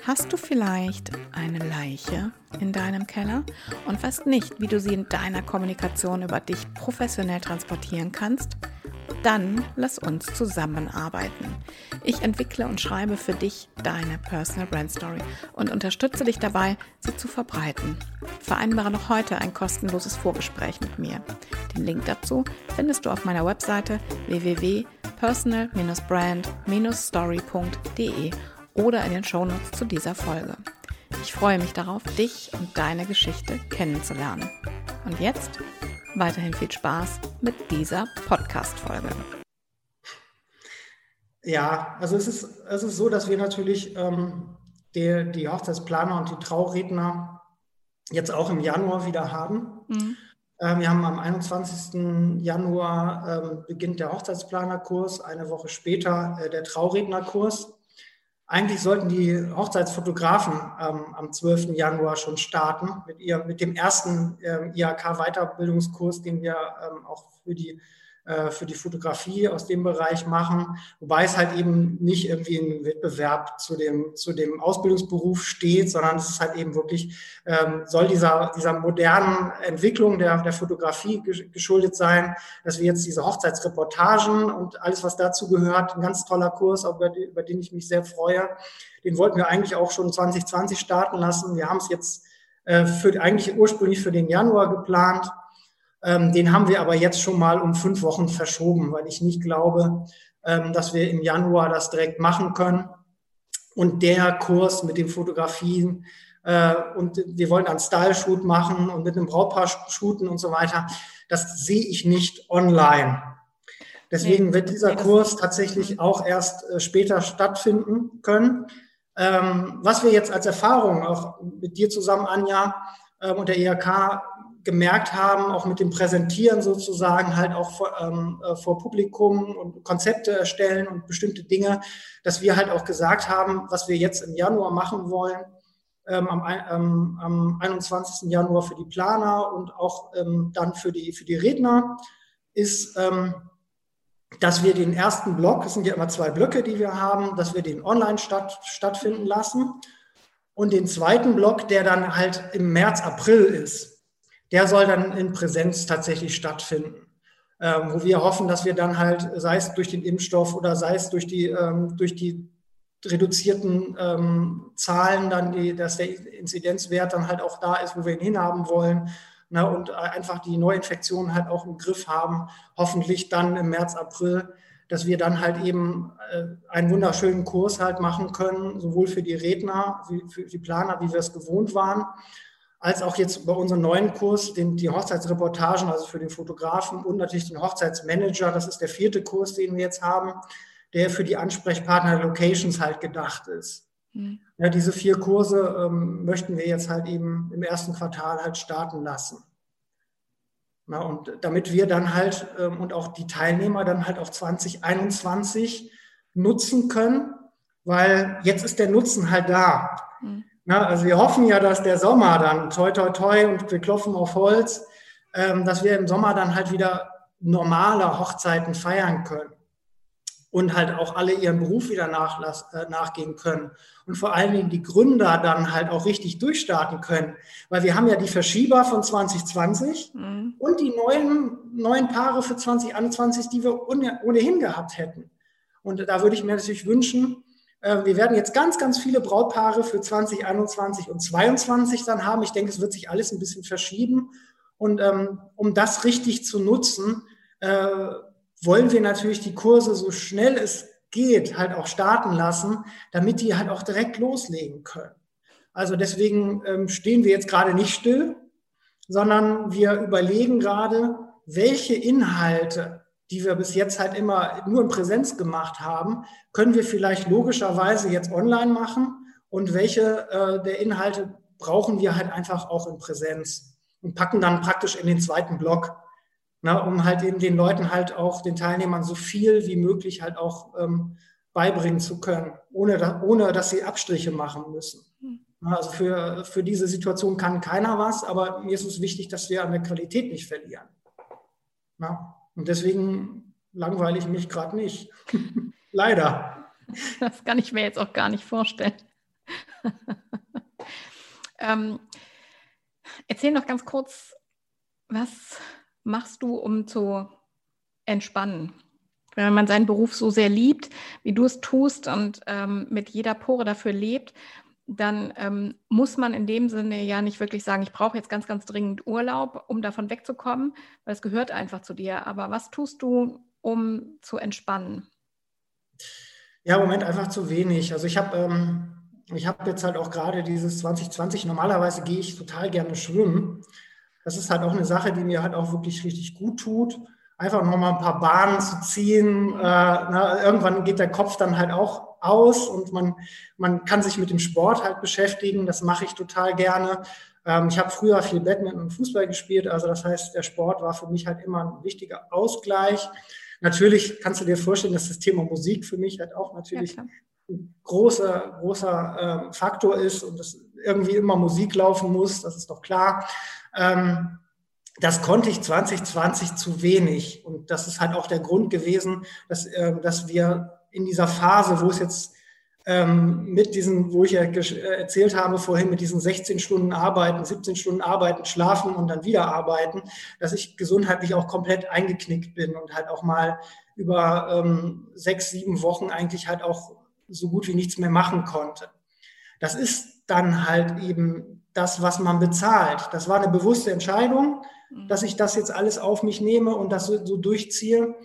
Hast du vielleicht eine Leiche in deinem Keller und weißt nicht, wie du sie in deiner Kommunikation über dich professionell transportieren kannst? Dann lass uns zusammenarbeiten. Ich entwickle und schreibe für dich deine Personal Brand Story und unterstütze dich dabei, sie zu verbreiten. Vereinbare noch heute ein kostenloses Vorgespräch mit mir. Den Link dazu findest du auf meiner Webseite www.personal-brand-story.de oder in den Shownotes zu dieser Folge. Ich freue mich darauf, dich und deine Geschichte kennenzulernen. Und jetzt weiterhin viel Spaß mit dieser Podcast-Folge. Ja, also es ist, es ist so, dass wir natürlich ähm, die, die Hochzeitsplaner und die Trauredner jetzt auch im Januar wieder haben. Mhm. Ähm, wir haben am 21. Januar ähm, beginnt der Hochzeitsplanerkurs, eine Woche später äh, der Traurednerkurs. Eigentlich sollten die Hochzeitsfotografen ähm, am 12. Januar schon starten mit, ihr, mit dem ersten ähm, IHK-Weiterbildungskurs, den wir ähm, auch für die für die Fotografie aus dem Bereich machen, wobei es halt eben nicht irgendwie ein Wettbewerb zu dem, zu dem Ausbildungsberuf steht, sondern es ist halt eben wirklich, ähm, soll dieser, dieser modernen Entwicklung der, der Fotografie geschuldet sein, dass wir jetzt diese Hochzeitsreportagen und alles, was dazu gehört, ein ganz toller Kurs, über, über den ich mich sehr freue, den wollten wir eigentlich auch schon 2020 starten lassen. Wir haben es jetzt äh, für, eigentlich ursprünglich für den Januar geplant. Ähm, den haben wir aber jetzt schon mal um fünf Wochen verschoben, weil ich nicht glaube, ähm, dass wir im Januar das direkt machen können. Und der Kurs mit den Fotografien äh, und wir wollen einen Style-Shoot machen und mit einem Brautpaar shooten und so weiter, das sehe ich nicht online. Deswegen wird dieser Kurs tatsächlich auch erst äh, später stattfinden können. Ähm, was wir jetzt als Erfahrung auch mit dir zusammen, Anja, ähm, und der IHK gemerkt haben, auch mit dem Präsentieren sozusagen, halt auch vor, ähm, äh, vor Publikum und Konzepte erstellen und bestimmte Dinge, dass wir halt auch gesagt haben, was wir jetzt im Januar machen wollen, ähm, am, ähm, am 21. Januar für die Planer und auch ähm, dann für die, für die Redner, ist, ähm, dass wir den ersten Block, es sind ja immer zwei Blöcke, die wir haben, dass wir den online statt, stattfinden lassen. Und den zweiten Block, der dann halt im März, April ist, der soll dann in Präsenz tatsächlich stattfinden. Ähm, wo wir hoffen, dass wir dann halt, sei es durch den Impfstoff oder sei es durch die, ähm, durch die reduzierten ähm, Zahlen, dann die, dass der Inzidenzwert dann halt auch da ist, wo wir ihn hinhaben wollen. Na, und einfach die Neuinfektionen halt auch im Griff haben, hoffentlich dann im März, April, dass wir dann halt eben äh, einen wunderschönen Kurs halt machen können, sowohl für die Redner, wie für die Planer, wie wir es gewohnt waren, als auch jetzt bei unserem neuen Kurs, den, die Hochzeitsreportagen, also für den Fotografen und natürlich den Hochzeitsmanager. Das ist der vierte Kurs, den wir jetzt haben, der für die Ansprechpartner Locations halt gedacht ist. Mhm. Ja, diese vier Kurse ähm, möchten wir jetzt halt eben im ersten Quartal halt starten lassen. Na, und damit wir dann halt ähm, und auch die Teilnehmer dann halt auch 2021 nutzen können, weil jetzt ist der Nutzen halt da. Mhm. Ja, also wir hoffen ja, dass der Sommer dann, toi, toi, toi, und wir klopfen auf Holz, ähm, dass wir im Sommer dann halt wieder normale Hochzeiten feiern können und halt auch alle ihren Beruf wieder nachlass, äh, nachgehen können und vor allen Dingen die Gründer dann halt auch richtig durchstarten können, weil wir haben ja die Verschieber von 2020 mhm. und die neuen, neuen Paare für 2021, die wir ohnehin gehabt hätten. Und da würde ich mir natürlich wünschen, wir werden jetzt ganz, ganz viele Brautpaare für 2021 und 2022 dann haben. Ich denke, es wird sich alles ein bisschen verschieben. Und ähm, um das richtig zu nutzen, äh, wollen wir natürlich die Kurse so schnell es geht halt auch starten lassen, damit die halt auch direkt loslegen können. Also deswegen ähm, stehen wir jetzt gerade nicht still, sondern wir überlegen gerade, welche Inhalte, die wir bis jetzt halt immer nur in Präsenz gemacht haben, können wir vielleicht logischerweise jetzt online machen und welche äh, der Inhalte brauchen wir halt einfach auch in Präsenz und packen dann praktisch in den zweiten Block, na, ne, um halt eben den Leuten halt auch, den Teilnehmern so viel wie möglich halt auch ähm, beibringen zu können, ohne, da, ohne dass sie Abstriche machen müssen. Hm. Also für, für diese Situation kann keiner was, aber mir ist es wichtig, dass wir an der Qualität nicht verlieren. Na? Und deswegen langweile ich mich gerade nicht. [LAUGHS] Leider. Das kann ich mir jetzt auch gar nicht vorstellen. [LAUGHS] ähm, erzähl noch ganz kurz, was machst du, um zu entspannen? Wenn man seinen Beruf so sehr liebt, wie du es tust und ähm, mit jeder Pore dafür lebt, dann ähm, muss man in dem Sinne ja nicht wirklich sagen, ich brauche jetzt ganz, ganz dringend Urlaub, um davon wegzukommen, weil es gehört einfach zu dir. Aber was tust du, um zu entspannen? Ja, im Moment einfach zu wenig. Also ich habe ähm, habe jetzt halt auch gerade dieses 2020, normalerweise gehe ich total gerne schwimmen. Das ist halt auch eine Sache, die mir halt auch wirklich richtig gut tut. Einfach nochmal ein paar Bahnen zu ziehen. Äh, na, irgendwann geht der Kopf dann halt auch aus und man, man kann sich mit dem Sport halt beschäftigen. Das mache ich total gerne. Ähm, ich habe früher viel Badminton und Fußball gespielt. Also das heißt, der Sport war für mich halt immer ein wichtiger Ausgleich. Natürlich kannst du dir vorstellen, dass das Thema Musik für mich halt auch natürlich ja, ein großer, großer äh, Faktor ist und dass irgendwie immer Musik laufen muss, das ist doch klar. Ähm, das konnte ich 2020 zu wenig. Und das ist halt auch der Grund gewesen, dass, äh, dass wir in dieser Phase, wo es jetzt ähm, mit diesen, wo ich ja äh, erzählt habe vorhin, mit diesen 16 Stunden Arbeiten, 17 Stunden Arbeiten, Schlafen und dann wieder arbeiten, dass ich gesundheitlich auch komplett eingeknickt bin und halt auch mal über ähm, sechs, sieben Wochen eigentlich halt auch so gut wie nichts mehr machen konnte. Das ist dann halt eben das, was man bezahlt. Das war eine bewusste Entscheidung, mhm. dass ich das jetzt alles auf mich nehme und das so, so durchziehe.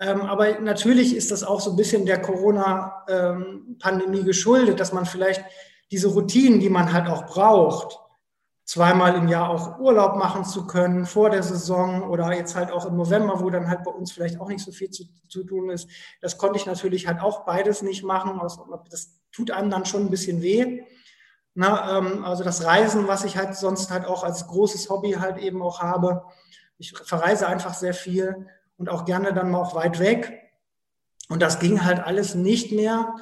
Ähm, aber natürlich ist das auch so ein bisschen der Corona-Pandemie geschuldet, dass man vielleicht diese Routinen, die man halt auch braucht, zweimal im Jahr auch Urlaub machen zu können vor der Saison oder jetzt halt auch im November, wo dann halt bei uns vielleicht auch nicht so viel zu, zu tun ist. Das konnte ich natürlich halt auch beides nicht machen. Das tut einem dann schon ein bisschen weh. Na, ähm, also das Reisen, was ich halt sonst halt auch als großes Hobby halt eben auch habe. Ich verreise einfach sehr viel und auch gerne dann mal auch weit weg. Und das ging halt alles nicht mehr.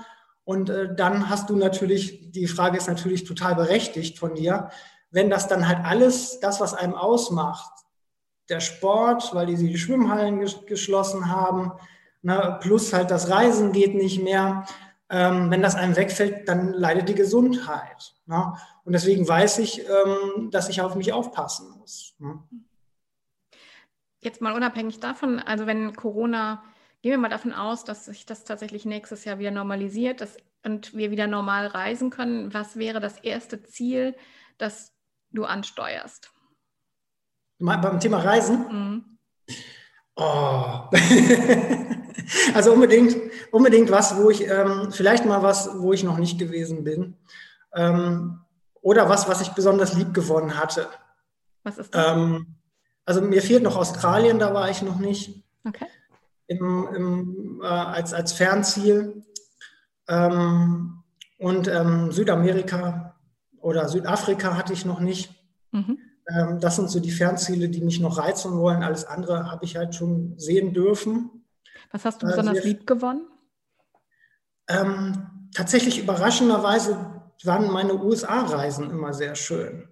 Und äh, dann hast du natürlich, die Frage ist natürlich total berechtigt von dir, wenn das dann halt alles, das, was einem ausmacht, der Sport, weil die die Schwimmhallen ges geschlossen haben, ne, plus halt das Reisen geht nicht mehr, ähm, wenn das einem wegfällt, dann leidet die Gesundheit. Ne? Und deswegen weiß ich, ähm, dass ich auf mich aufpassen muss. Ne? Jetzt mal unabhängig davon, also wenn Corona, gehen wir mal davon aus, dass sich das tatsächlich nächstes Jahr wieder normalisiert dass, und wir wieder normal reisen können, was wäre das erste Ziel, das du ansteuerst? Beim Thema Reisen? Mhm. Oh. [LAUGHS] also unbedingt, unbedingt was, wo ich, ähm, vielleicht mal was, wo ich noch nicht gewesen bin. Ähm, oder was, was ich besonders lieb gewonnen hatte. Was ist das? Ähm, also mir fehlt noch Australien, da war ich noch nicht. Okay. Im, im, äh, als, als Fernziel. Ähm, und ähm, Südamerika oder Südafrika hatte ich noch nicht. Mhm. Ähm, das sind so die Fernziele, die mich noch reizen wollen. Alles andere habe ich halt schon sehen dürfen. Was hast du äh, besonders lieb gewonnen? Ähm, tatsächlich überraschenderweise waren meine USA-Reisen immer sehr schön.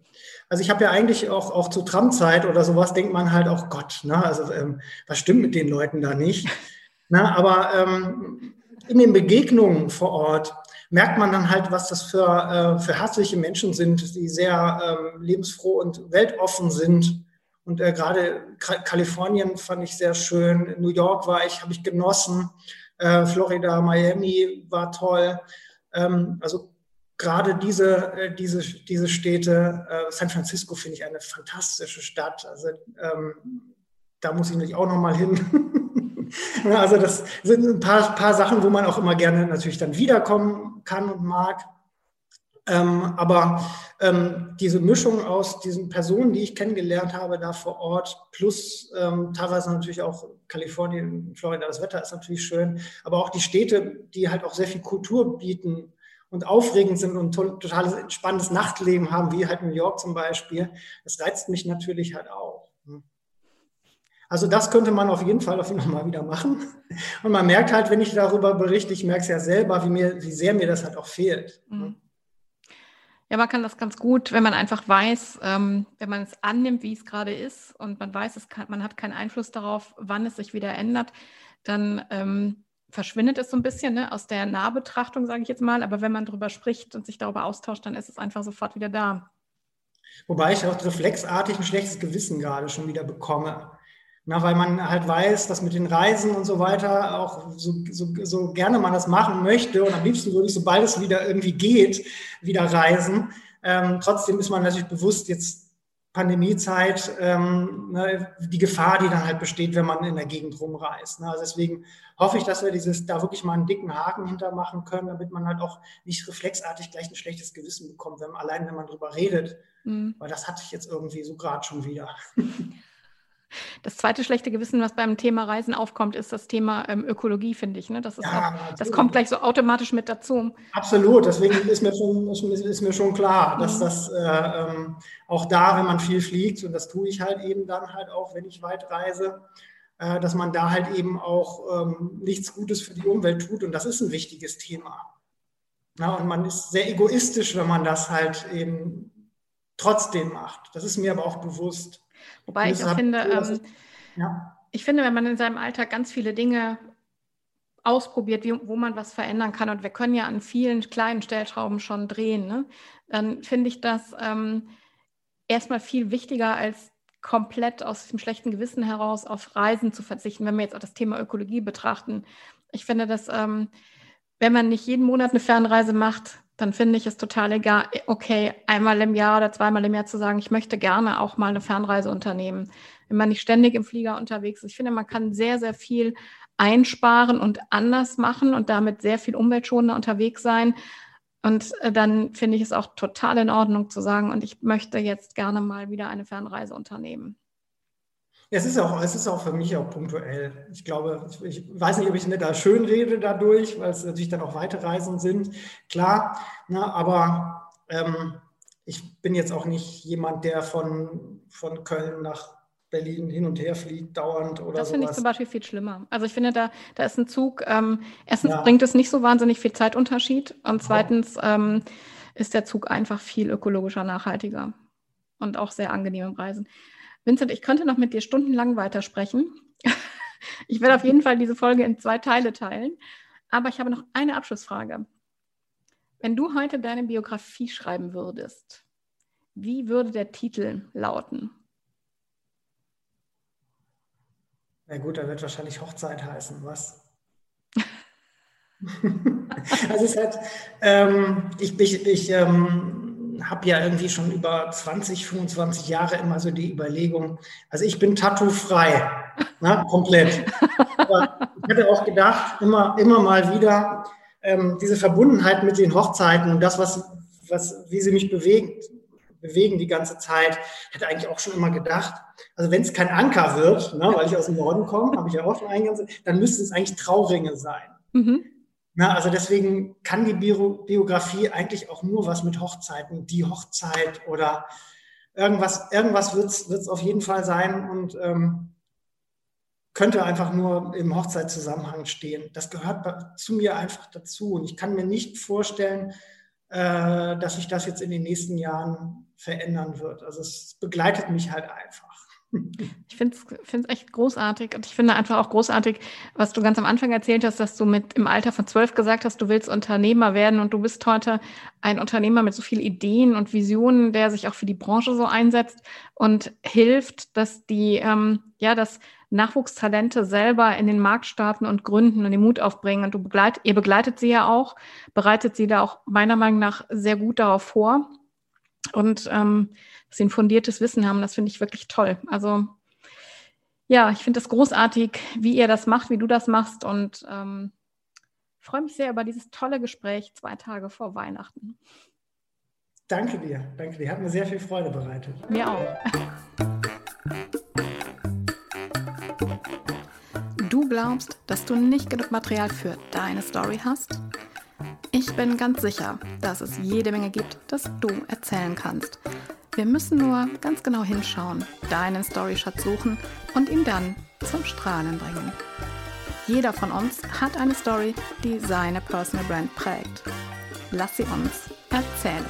Also ich habe ja eigentlich auch, auch zur Trump-Zeit oder sowas, denkt man halt auch, Gott, ne, also ähm, was stimmt mit den Leuten da nicht? [LAUGHS] ne, aber ähm, in den Begegnungen vor Ort merkt man dann halt, was das für, äh, für herzliche Menschen sind, die sehr ähm, lebensfroh und weltoffen sind. Und äh, gerade Kalifornien fand ich sehr schön. New York war ich, habe ich genossen. Äh, Florida, Miami war toll. Ähm, also gerade diese, äh, diese, diese Städte, äh, San Francisco finde ich eine fantastische Stadt. Also ähm, da muss ich natürlich auch nochmal hin. [LAUGHS] also das sind ein paar, paar Sachen, wo man auch immer gerne natürlich dann wiederkommen kann und mag. Ähm, aber ähm, diese Mischung aus diesen Personen, die ich kennengelernt habe da vor Ort, plus ähm, teilweise natürlich auch Kalifornien, Florida, das Wetter ist natürlich schön, aber auch die Städte, die halt auch sehr viel Kultur bieten und aufregend sind und to total spannendes Nachtleben haben, wie halt New York zum Beispiel, das reizt mich natürlich halt auch. Also das könnte man auf jeden Fall auf jeden Fall mal wieder machen. Und man merkt halt, wenn ich darüber berichte, ich merke es ja selber, wie, mir, wie sehr mir das halt auch fehlt. Mhm. Ja, man kann das ganz gut, wenn man einfach weiß, ähm, wenn man es annimmt, wie es gerade ist und man weiß, es kann, man hat keinen Einfluss darauf, wann es sich wieder ändert, dann ähm, verschwindet es so ein bisschen ne, aus der Nahbetrachtung, sage ich jetzt mal. Aber wenn man darüber spricht und sich darüber austauscht, dann ist es einfach sofort wieder da. Wobei ich auch reflexartig ein schlechtes Gewissen gerade schon wieder bekomme. Na, weil man halt weiß, dass mit den Reisen und so weiter auch so, so, so gerne man das machen möchte und am liebsten würde ich, sobald es wieder irgendwie geht, wieder reisen. Ähm, trotzdem ist man natürlich bewusst, jetzt Pandemiezeit, ähm, ne, die Gefahr, die dann halt besteht, wenn man in der Gegend rumreist. Ne? Also deswegen hoffe ich, dass wir dieses, da wirklich mal einen dicken Haken hintermachen können, damit man halt auch nicht reflexartig gleich ein schlechtes Gewissen bekommt, wenn, allein wenn man drüber redet. Mhm. Weil das hatte ich jetzt irgendwie so gerade schon wieder. [LAUGHS] Das zweite schlechte Gewissen, was beim Thema Reisen aufkommt, ist das Thema ähm, Ökologie, finde ich. Ne? Das, ja, auch, das kommt gleich so automatisch mit dazu. Absolut, deswegen ist mir schon, ist mir schon klar, dass mhm. das äh, ähm, auch da, wenn man viel fliegt, und das tue ich halt eben dann halt auch, wenn ich weit reise, äh, dass man da halt eben auch ähm, nichts Gutes für die Umwelt tut. Und das ist ein wichtiges Thema. Ja, und man ist sehr egoistisch, wenn man das halt eben trotzdem macht. Das ist mir aber auch bewusst. Wobei ich auch finde, ähm, ja. ich finde, wenn man in seinem Alltag ganz viele Dinge ausprobiert, wie, wo man was verändern kann, und wir können ja an vielen kleinen Stellschrauben schon drehen, ne? dann finde ich das ähm, erstmal viel wichtiger als komplett aus dem schlechten Gewissen heraus auf Reisen zu verzichten, wenn wir jetzt auch das Thema Ökologie betrachten. Ich finde, dass ähm, wenn man nicht jeden Monat eine Fernreise macht, dann finde ich es total egal, okay, einmal im Jahr oder zweimal im Jahr zu sagen, ich möchte gerne auch mal eine Fernreise unternehmen. Wenn man nicht ständig im Flieger unterwegs ist. Ich finde, man kann sehr, sehr viel einsparen und anders machen und damit sehr viel umweltschonender unterwegs sein. Und äh, dann finde ich es auch total in Ordnung zu sagen, und ich möchte jetzt gerne mal wieder eine Fernreise unternehmen. Es ist auch, es ist auch für mich auch punktuell. Ich glaube, ich weiß nicht, ob ich mir da schön rede dadurch, weil es natürlich dann auch weite Reisen sind. Klar, ne, aber ähm, ich bin jetzt auch nicht jemand, der von, von Köln nach Berlin hin und her fliegt, dauernd oder Das finde ich zum Beispiel viel schlimmer. Also ich finde, da, da ist ein Zug, ähm, erstens ja. bringt es nicht so wahnsinnig viel Zeitunterschied und zweitens ähm, ist der Zug einfach viel ökologischer, nachhaltiger und auch sehr angenehm im Reisen. Vincent, ich könnte noch mit dir stundenlang weitersprechen. [LAUGHS] ich werde auf jeden Fall diese Folge in zwei Teile teilen. Aber ich habe noch eine Abschlussfrage. Wenn du heute deine Biografie schreiben würdest, wie würde der Titel lauten? Na gut, da wird wahrscheinlich Hochzeit heißen, was? [LAUGHS] [LAUGHS] also es hat, ähm, ich, ich, ich ähm, habe ja irgendwie schon über 20, 25 Jahre immer so die Überlegung, also ich bin tattoo-frei, ne, komplett. Aber ich hatte auch gedacht, immer, immer mal wieder, ähm, diese Verbundenheit mit den Hochzeiten und das, was, was, wie sie mich bewegen, bewegen die ganze Zeit, hätte eigentlich auch schon immer gedacht, also wenn es kein Anker wird, ne, weil ich aus dem Norden komme, habe ich ja auch schon eingangs, dann müssten es eigentlich Trauringe sein. Mhm. Na, also deswegen kann die Bio Biografie eigentlich auch nur was mit Hochzeiten, die Hochzeit oder irgendwas, irgendwas wird es auf jeden Fall sein und ähm, könnte einfach nur im Hochzeitszusammenhang stehen. Das gehört zu mir einfach dazu und ich kann mir nicht vorstellen, äh, dass sich das jetzt in den nächsten Jahren verändern wird. Also es begleitet mich halt einfach. Ich finde es echt großartig und ich finde einfach auch großartig, was du ganz am Anfang erzählt hast, dass du mit im Alter von zwölf gesagt hast, du willst Unternehmer werden und du bist heute ein Unternehmer mit so vielen Ideen und Visionen, der sich auch für die Branche so einsetzt und hilft, dass die, ähm, ja, dass Nachwuchstalente selber in den Markt starten und gründen und den Mut aufbringen. Und du begleit, ihr begleitet sie ja auch, bereitet sie da auch meiner Meinung nach sehr gut darauf vor. Und ähm, dass sie ein fundiertes Wissen haben, das finde ich wirklich toll. Also ja, ich finde es großartig, wie ihr das macht, wie du das machst. Und ähm, freue mich sehr über dieses tolle Gespräch zwei Tage vor Weihnachten. Danke dir, danke dir. Hat mir sehr viel Freude bereitet. Mir auch. Du glaubst, dass du nicht genug Material für deine Story hast? Ich bin ganz sicher, dass es jede Menge gibt, das du erzählen kannst. Wir müssen nur ganz genau hinschauen, deinen Storyschatz suchen und ihn dann zum Strahlen bringen. Jeder von uns hat eine Story, die seine Personal Brand prägt. Lass sie uns erzählen.